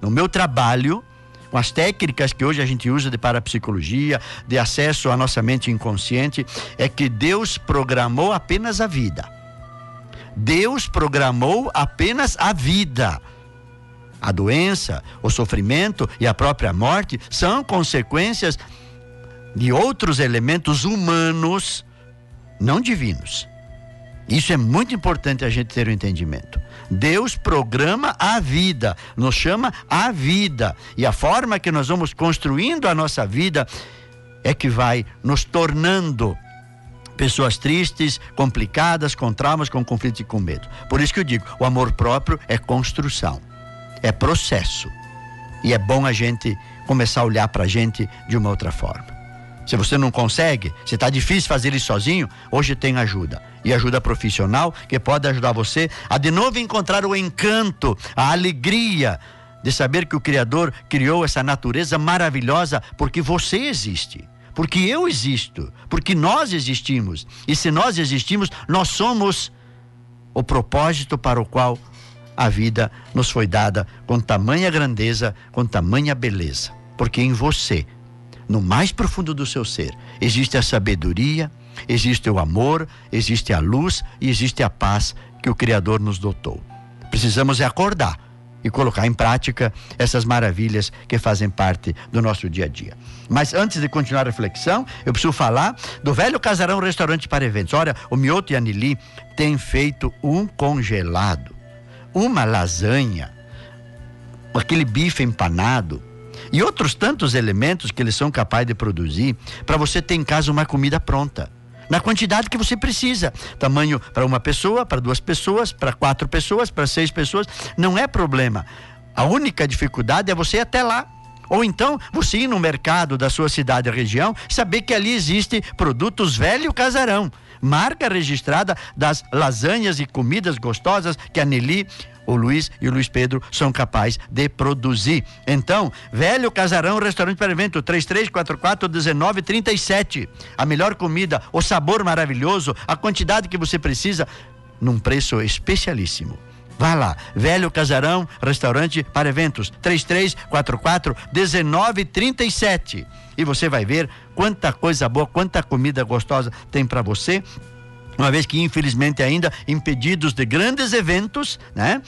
C: no meu trabalho, com as técnicas que hoje a gente usa de parapsicologia, de acesso à nossa mente inconsciente, é que Deus programou apenas a vida. Deus programou apenas a vida. A doença, o sofrimento e a própria morte são consequências de outros elementos humanos, não divinos. Isso é muito importante a gente ter o um entendimento. Deus programa a vida, nos chama a vida. E a forma que nós vamos construindo a nossa vida é que vai nos tornando pessoas tristes, complicadas, com traumas, com conflitos e com medo. Por isso que eu digo, o amor próprio é construção, é processo. E é bom a gente começar a olhar para a gente de uma outra forma. Se você não consegue, se está difícil fazer isso sozinho, hoje tem ajuda. E ajuda profissional que pode ajudar você a de novo encontrar o encanto, a alegria de saber que o Criador criou essa natureza maravilhosa porque você existe. Porque eu existo, porque nós existimos. E se nós existimos, nós somos o propósito para o qual a vida nos foi dada com tamanha grandeza, com tamanha beleza. Porque em você no mais profundo do seu ser, existe a sabedoria, existe o amor, existe a luz e existe a paz que o Criador nos dotou. Precisamos é acordar e colocar em prática essas maravilhas que fazem parte do nosso dia a dia. Mas antes de continuar a reflexão, eu preciso falar do velho casarão restaurante para eventos. Olha, o Mioto e a Nili têm feito um congelado, uma lasanha, aquele bife empanado, e outros tantos elementos que eles são capazes de produzir para você ter em casa uma comida pronta. Na quantidade que você precisa. Tamanho para uma pessoa, para duas pessoas, para quatro pessoas, para seis pessoas. Não é problema. A única dificuldade é você ir até lá. Ou então você ir no mercado da sua cidade ou região, saber que ali existe produtos velho casarão, marca registrada das lasanhas e comidas gostosas que a Nelly o Luiz e o Luiz Pedro são capazes de produzir. Então, Velho Casarão, restaurante para evento 3344 1937. A melhor comida, o sabor maravilhoso, a quantidade que você precisa, num preço especialíssimo. Vá lá, Velho Casarão, restaurante para eventos 3344 1937. E você vai ver quanta coisa boa, quanta comida gostosa tem para você uma vez que infelizmente ainda impedidos de grandes eventos, né?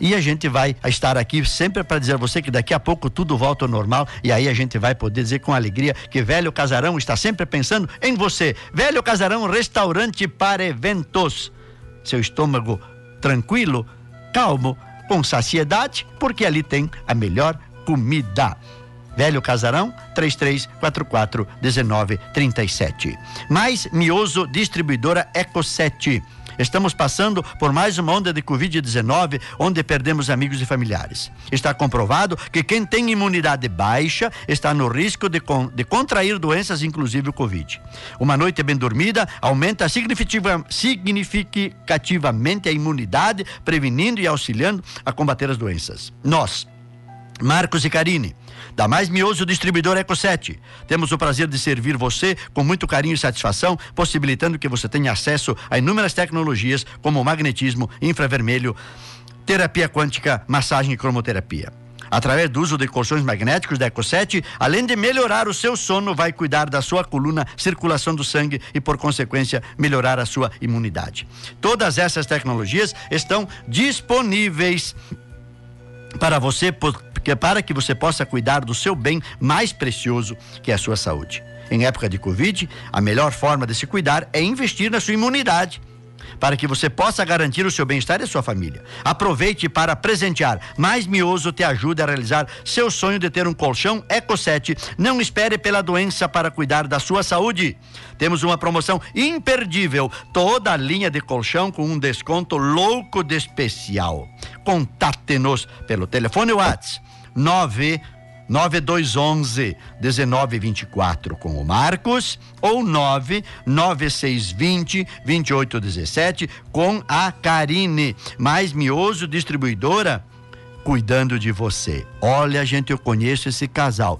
C: E a gente vai estar aqui sempre para dizer a você que daqui a pouco tudo volta ao normal e aí a gente vai poder dizer com alegria que Velho Casarão está sempre pensando em você. Velho Casarão, restaurante para eventos. Seu estômago tranquilo, calmo, com saciedade, porque ali tem a melhor comida. Velho Casarão, 3344 1937. Mais Mioso Distribuidora Eco 7. Estamos passando por mais uma onda de Covid-19, onde perdemos amigos e familiares. Está comprovado que quem tem imunidade baixa está no risco de, con de contrair doenças, inclusive o Covid. Uma noite bem dormida aumenta significativa significativamente a imunidade, prevenindo e auxiliando a combater as doenças. Nós, Marcos e Karine, da Mais Mioso Distribuidor Eco 7. Temos o prazer de servir você com muito carinho e satisfação, possibilitando que você tenha acesso a inúmeras tecnologias como magnetismo, infravermelho, terapia quântica, massagem e cromoterapia. Através do uso de colchões magnéticos da Eco7, além de melhorar o seu sono, vai cuidar da sua coluna, circulação do sangue e, por consequência, melhorar a sua imunidade. Todas essas tecnologias estão disponíveis para você, porque para que você possa cuidar do seu bem mais precioso, que é a sua saúde. Em época de Covid, a melhor forma de se cuidar é investir na sua imunidade para que você possa garantir o seu bem-estar e a sua família. Aproveite para presentear. Mais Mioso te ajuda a realizar seu sonho de ter um colchão Eco 7. Não espere pela doença para cuidar da sua saúde. Temos uma promoção imperdível, toda a linha de colchão com um desconto louco de especial. Contate-nos pelo telefone WhatsApp 9 9211 1924 com o Marcos ou 99620 2817 com a Karine. Mais Mioso Distribuidora cuidando de você. Olha, gente, eu conheço esse casal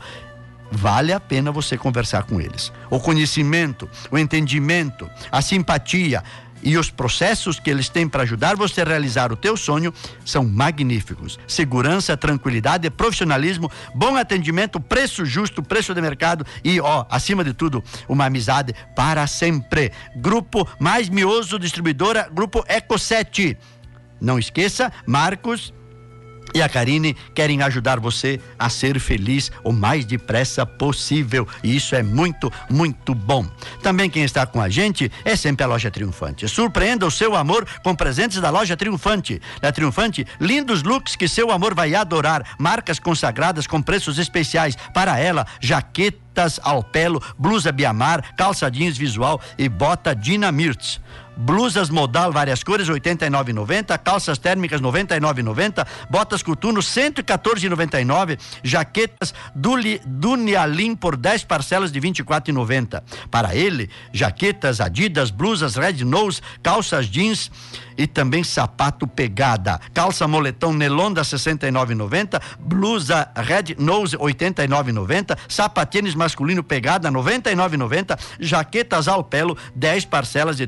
C: vale a pena você conversar com eles. O conhecimento, o entendimento, a simpatia, e os processos que eles têm para ajudar você a realizar o teu sonho são magníficos. Segurança, tranquilidade, profissionalismo, bom atendimento, preço justo, preço de mercado e, ó, acima de tudo, uma amizade para sempre. Grupo Mais Mioso Distribuidora, Grupo Eco 7. Não esqueça, Marcos e a Karine querem ajudar você a ser feliz o mais depressa possível. E isso é muito, muito bom. Também quem está com a gente é sempre a Loja Triunfante. Surpreenda o seu amor com presentes da Loja Triunfante. Na Triunfante, lindos looks que seu amor vai adorar. Marcas consagradas com preços especiais. Para ela, jaquetas ao pelo, blusa Biamar, calça jeans visual e bota Dinamirtz blusas modal várias cores 89,90, calças térmicas 99,90, botas coturno 114,99, jaquetas Dunialim por 10 parcelas de 24,90. Para ele, jaquetas Adidas, blusas Red Nose, calças jeans e também sapato pegada. Calça moletom Nelonda 69,90, blusa Red Nose 89,90, sapatênis masculino pegada 99,90, jaquetas ao pelo 10 parcelas de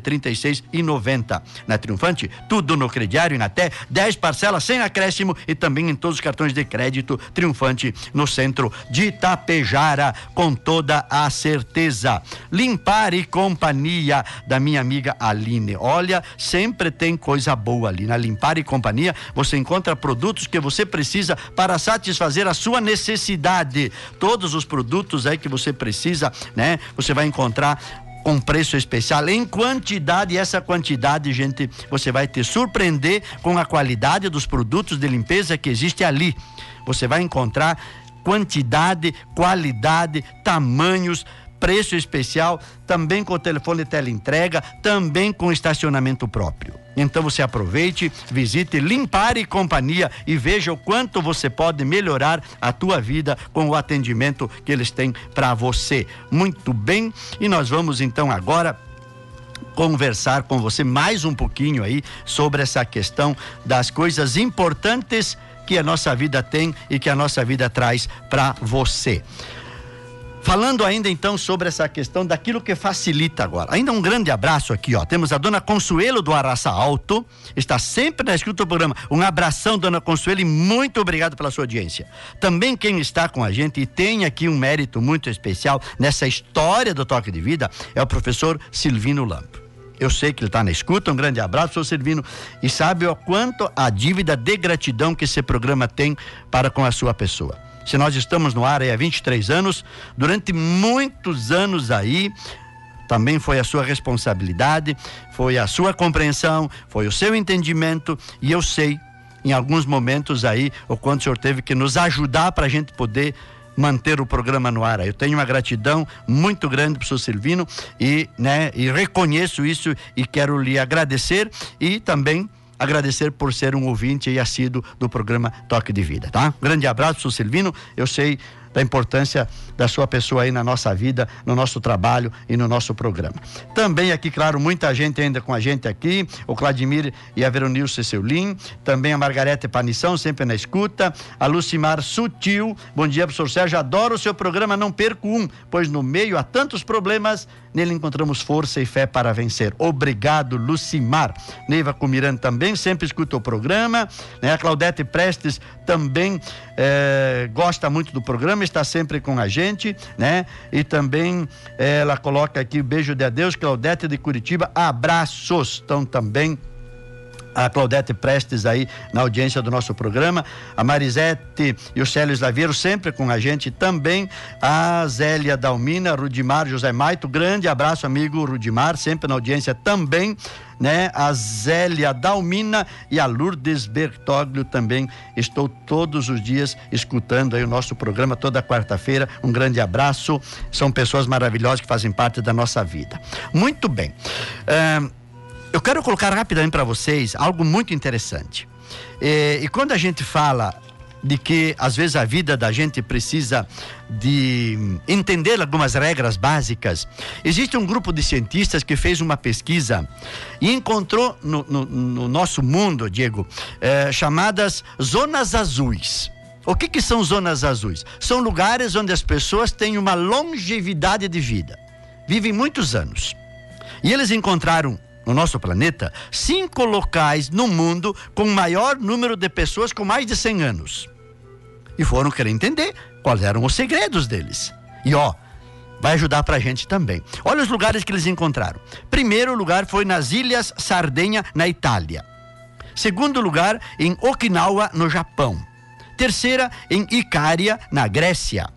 C: 36,90. Na Triunfante, tudo no crediário em até 10 parcelas sem acréscimo e também em todos os cartões de crédito Triunfante no centro de Itapejara com toda a certeza. Limpar e companhia da minha amiga Aline. Olha, sempre tem coisa boa ali. Na Limpar e Companhia você encontra produtos que você precisa para satisfazer a sua necessidade. Todos os produtos aí que você precisa, né? Você vai encontrar com preço especial em quantidade e essa quantidade, gente, você vai te surpreender com a qualidade dos produtos de limpeza que existe ali. Você vai encontrar quantidade, qualidade, tamanhos, preço especial, também com o telefone teleentrega, também com estacionamento próprio. Então você aproveite, visite Limpar e Companhia e veja o quanto você pode melhorar a tua vida com o atendimento que eles têm para você. Muito bem, e nós vamos então agora conversar com você mais um pouquinho aí sobre essa questão das coisas importantes que a nossa vida tem e que a nossa vida traz para você. Falando ainda então sobre essa questão daquilo que facilita agora. Ainda um grande abraço aqui, ó. Temos a dona Consuelo do Araça Alto, está sempre na escuta do programa. Um abração, dona Consuelo, e muito obrigado pela sua audiência. Também quem está com a gente e tem aqui um mérito muito especial nessa história do toque de vida é o professor Silvino Lampo. Eu sei que ele está na escuta. Um grande abraço, senhor Silvino. E sabe o quanto a dívida de gratidão que esse programa tem para com a sua pessoa se nós estamos no ar há 23 anos, durante muitos anos aí, também foi a sua responsabilidade, foi a sua compreensão, foi o seu entendimento, e eu sei, em alguns momentos aí, o quanto o senhor teve que nos ajudar para a gente poder manter o programa no ar. Eu tenho uma gratidão muito grande para o Silvino e, né, e reconheço isso e quero lhe agradecer. E também agradecer por ser um ouvinte e assíduo do programa Toque de Vida, tá? Grande abraço, Silvino. Eu sei da importância da sua pessoa aí na nossa vida, no nosso trabalho e no nosso programa. Também aqui, claro, muita gente ainda com a gente aqui, o Vladimir e a Veronilce Seulin, também a Margarete Panição, sempre na escuta, a Lucimar Sutil, bom dia, professor Sérgio, adoro o seu programa, não perco um, pois no meio há tantos problemas, nele encontramos força e fé para vencer. Obrigado, Lucimar. Neiva Cumirano também sempre escuta o programa, né? A Claudete Prestes também eh, gosta muito do programa, está sempre com a gente, né? E também eh, ela coloca aqui, beijo de adeus, Claudete de Curitiba, abraços. Então também a Claudete Prestes aí na audiência do nosso programa, a Marisete e o Célio Slaveiro sempre com a gente também, a Zélia Dalmina, Rudimar José Maito, grande abraço amigo Rudimar, sempre na audiência também, né? A Zélia Dalmina e a Lourdes Bertoglio também, estou todos os dias escutando aí o nosso programa toda quarta-feira, um grande abraço, são pessoas maravilhosas que fazem parte da nossa vida. Muito bem. Eu quero colocar rapidamente para vocês algo muito interessante. E, e, quando a gente fala de que às vezes a vida da gente precisa de entender algumas regras básicas, existe um grupo de cientistas que fez uma pesquisa e encontrou no, no, no nosso mundo, Diego, eh, chamadas zonas azuis. O que, que são zonas azuis? São lugares onde as pessoas têm uma longevidade de vida, vivem muitos anos. E eles encontraram no nosso planeta, cinco locais no mundo com maior número de pessoas com mais de 100 anos. E foram querer entender quais eram os segredos deles. E ó, vai ajudar pra gente também. Olha os lugares que eles encontraram. Primeiro lugar foi nas Ilhas Sardenha, na Itália. Segundo lugar, em Okinawa, no Japão. Terceira, em Icária, na Grécia.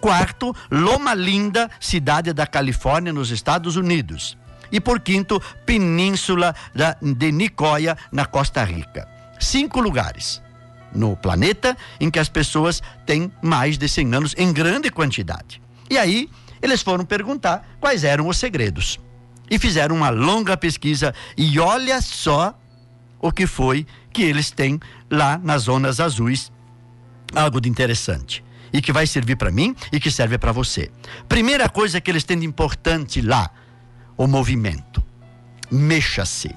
C: Quarto, Loma Linda, cidade da Califórnia, nos Estados Unidos e por quinto, Península de Nicoya, na Costa Rica. Cinco lugares no planeta em que as pessoas têm mais de 100 anos em grande quantidade. E aí, eles foram perguntar quais eram os segredos. E fizeram uma longa pesquisa e olha só o que foi que eles têm lá nas zonas azuis. Algo de interessante e que vai servir para mim e que serve para você. Primeira coisa que eles têm de importante lá o movimento. Mexa-se.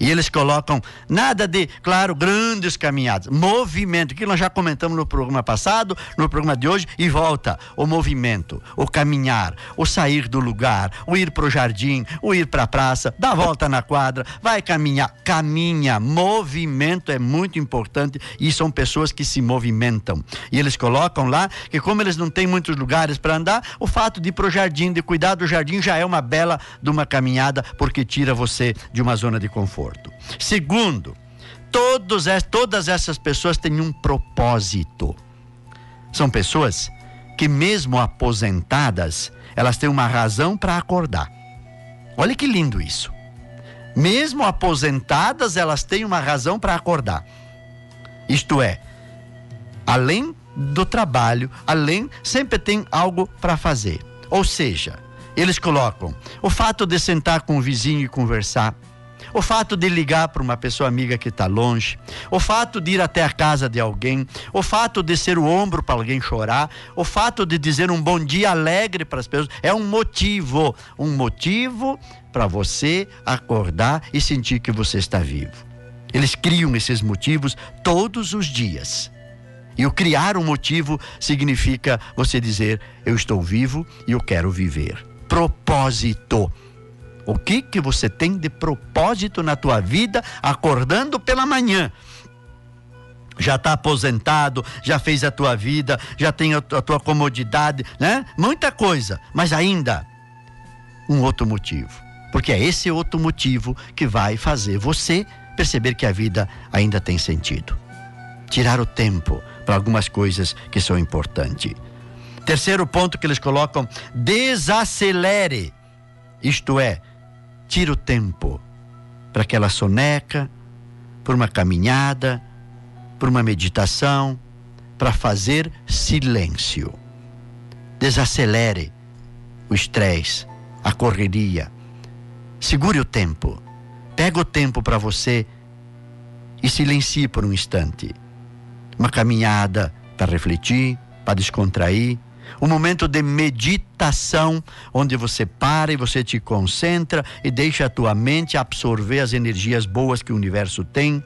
C: E eles colocam nada de, claro, grandes caminhadas, movimento, que nós já comentamos no programa passado, no programa de hoje, e volta. O movimento, o caminhar, o sair do lugar, o ir para o jardim, o ir para a praça, dar volta na quadra, vai caminhar, caminha. Movimento é muito importante e são pessoas que se movimentam. E eles colocam lá que, como eles não têm muitos lugares para andar, o fato de ir para o jardim, de cuidar do jardim, já é uma bela de uma caminhada, porque tira você de uma zona de conforto. Segundo, todos, todas essas pessoas têm um propósito. São pessoas que, mesmo aposentadas, elas têm uma razão para acordar. Olha que lindo isso. Mesmo aposentadas, elas têm uma razão para acordar. Isto é, além do trabalho, além, sempre tem algo para fazer. Ou seja, eles colocam o fato de sentar com o vizinho e conversar, o fato de ligar para uma pessoa amiga que está longe, o fato de ir até a casa de alguém, o fato de ser o ombro para alguém chorar, o fato de dizer um bom dia alegre para as pessoas, é um motivo, um motivo para você acordar e sentir que você está vivo. Eles criam esses motivos todos os dias. E o criar um motivo significa você dizer: eu estou vivo e eu quero viver. Propósito. O que que você tem de propósito na tua vida acordando pela manhã? já está aposentado, já fez a tua vida, já tem a tua comodidade, né? Muita coisa, mas ainda um outro motivo. Porque é esse outro motivo que vai fazer você perceber que a vida ainda tem sentido. Tirar o tempo para algumas coisas que são importantes. Terceiro ponto que eles colocam: desacelere. Isto é, tira o tempo para aquela soneca, por uma caminhada, por uma meditação, para fazer silêncio. Desacelere o estresse, a correria. Segure o tempo. Pega o tempo para você e silencie por um instante. Uma caminhada para refletir, para descontrair. Um momento de meditação, onde você para e você te concentra e deixa a tua mente absorver as energias boas que o universo tem.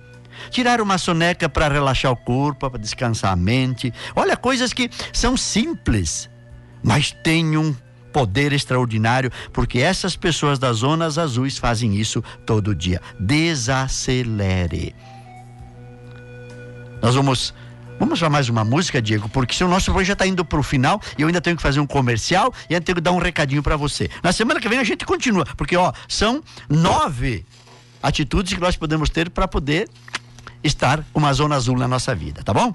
C: Tirar uma soneca para relaxar o corpo, para descansar a mente. Olha, coisas que são simples, mas têm um poder extraordinário, porque essas pessoas das zonas azuis fazem isso todo dia. Desacelere. Nós vamos Vamos chamar mais uma música, Diego, porque se o nosso programa já está indo para o final e eu ainda tenho que fazer um comercial e ainda tenho que dar um recadinho para você. Na semana que vem a gente continua, porque ó, são nove atitudes que nós podemos ter para poder estar uma zona azul na nossa vida, tá bom?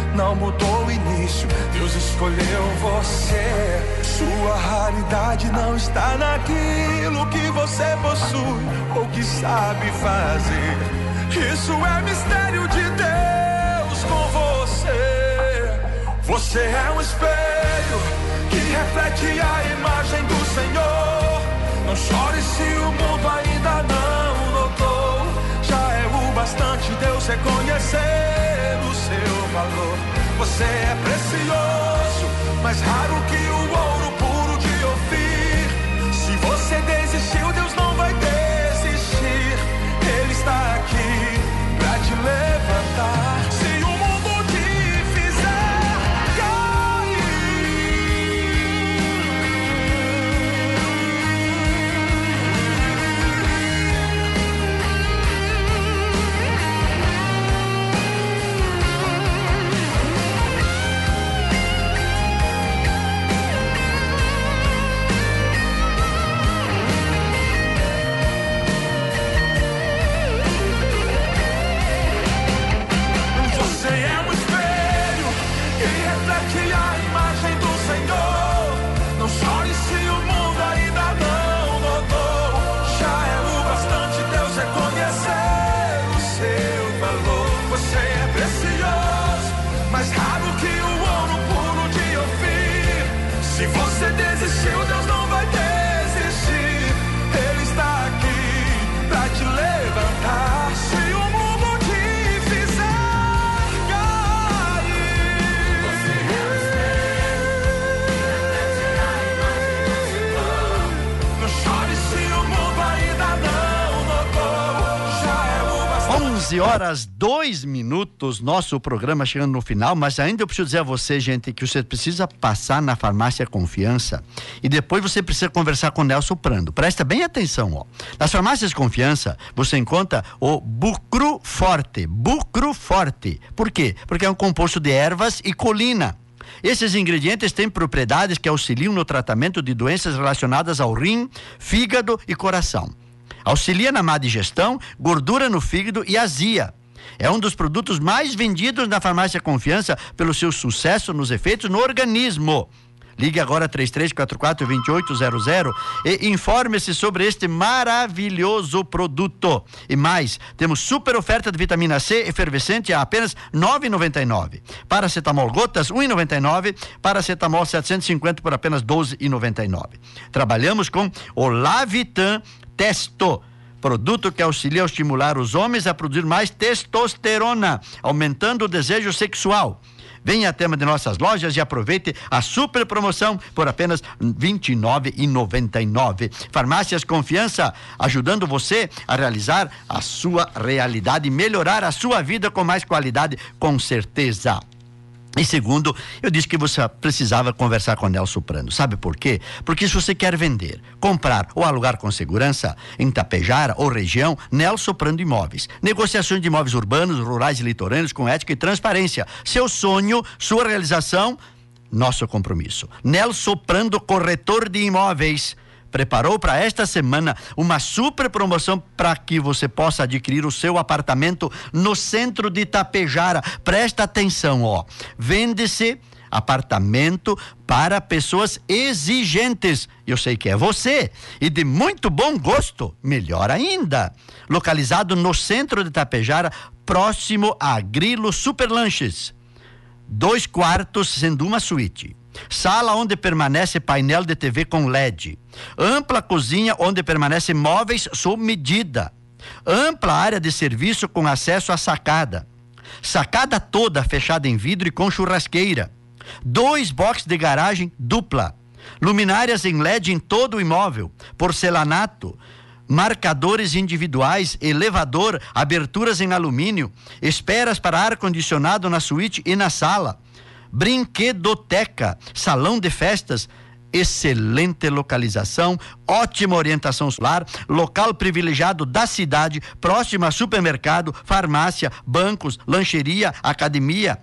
D: não mudou o início. Deus escolheu você. Sua raridade não está naquilo que você possui ou que sabe fazer. Isso é mistério de Deus com você. Você é um espelho que reflete a imagem do Senhor. Não chore se o mundo ainda não notou. Já é o bastante Deus reconhecer o seu valor. Você é precioso, mais raro que o ouro puro de Ofir. Se você desistiu, Deus não vai desistir. Ele está aqui pra te levantar.
C: Horas 2 minutos, nosso programa chegando no final, mas ainda eu preciso dizer a você, gente, que você precisa passar na farmácia Confiança e depois você precisa conversar com o Nelson Prando. Presta bem atenção, ó. Nas farmácias Confiança, você encontra o Bucru Forte. Bucru Forte. Por quê? Porque é um composto de ervas e colina. Esses ingredientes têm propriedades que auxiliam no tratamento de doenças relacionadas ao rim, fígado e coração. Auxilia na má digestão, gordura no fígado e azia. É um dos produtos mais vendidos na farmácia Confiança pelo seu sucesso nos efeitos no organismo. Ligue agora 3344-2800 e informe-se sobre este maravilhoso produto. E mais, temos super oferta de vitamina C efervescente a apenas R$ 9,99. Paracetamol gotas, R$ 1,99. Paracetamol 750 por apenas R$ 12,99. Trabalhamos com o Lavitan Testo produto que auxilia a estimular os homens a produzir mais testosterona, aumentando o desejo sexual. Venha até uma de nossas lojas e aproveite a super promoção por apenas R$ 29,99. Farmácias Confiança, ajudando você a realizar a sua realidade, melhorar a sua vida com mais qualidade, com certeza. E segundo, eu disse que você precisava conversar com o Nelson Prando. Sabe por quê? Porque se você quer vender, comprar ou alugar com segurança em Tapejara ou região, Nelson Prando Imóveis. Negociações de imóveis urbanos, rurais e litorâneos com ética e transparência. Seu sonho, sua realização, nosso compromisso. Nelson Prando Corretor de Imóveis preparou para esta semana uma super promoção para que você possa adquirir o seu apartamento no centro de Itapejara. Presta atenção, ó. Vende-se apartamento para pessoas exigentes. Eu sei que é você e de muito bom gosto, melhor ainda. Localizado no centro de Itapejara, próximo a Grilo Superlanches. Dois quartos, sendo uma suíte Sala onde permanece painel de TV com LED. Ampla cozinha onde permanecem móveis sob medida. Ampla área de serviço com acesso à sacada. Sacada toda fechada em vidro e com churrasqueira. Dois boxes de garagem dupla. Luminárias em LED em todo o imóvel. Porcelanato marcadores individuais, elevador, aberturas em alumínio, esperas para ar condicionado na suíte e na sala, Brinquedoteca, salão de festas, excelente localização, ótima orientação solar, local privilegiado da cidade, próximo a supermercado, farmácia, bancos, lancheria, academia.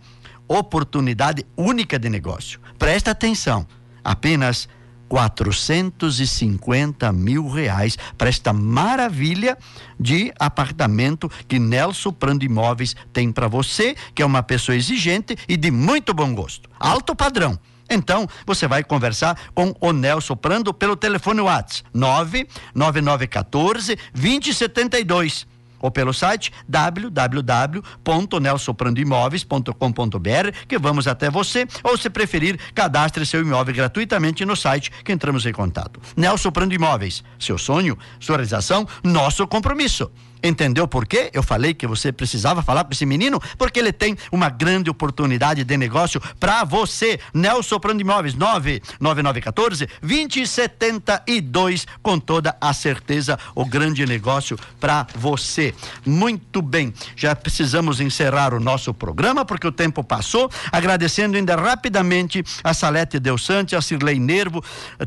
C: Oportunidade única de negócio. Presta atenção. Apenas 450 mil reais para esta maravilha de apartamento que Nelson Prando Imóveis tem para você, que é uma pessoa exigente e de muito bom gosto. Alto padrão. Então, você vai conversar com o Nelson Prando pelo telefone WhatsApp 99914 2072 ou pelo site www.nelsoprandoimóveis.com.br que vamos até você ou se preferir, cadastre seu imóvel gratuitamente no site que entramos em contato. Nelson Prando Imóveis, seu sonho, sua realização, nosso compromisso. Entendeu por quê? Eu falei que você precisava falar com esse menino, porque ele tem uma grande oportunidade de negócio para você. Nelson Prando Imóveis, 99914 2072, com toda a certeza, o grande negócio para você. Muito bem, já precisamos encerrar o nosso programa, porque o tempo passou. Agradecendo ainda rapidamente a Salete Del Sante, a Cirlei Nervo,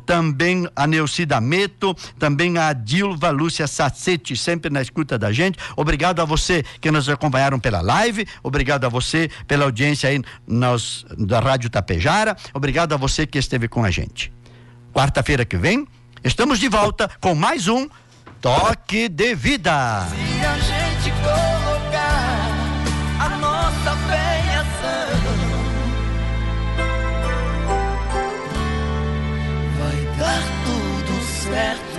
C: também a Neucida Meto, também a Dilva Lúcia Sacete, sempre na escuta da a gente, obrigado a você que nos acompanharam pela live, obrigado a você pela audiência aí nos, da Rádio Tapejara, obrigado a você que esteve com a gente. Quarta-feira que vem, estamos de volta com mais um Toque de Vida.
A: Se a gente colocar a nossa fé em ação, vai dar tudo certo.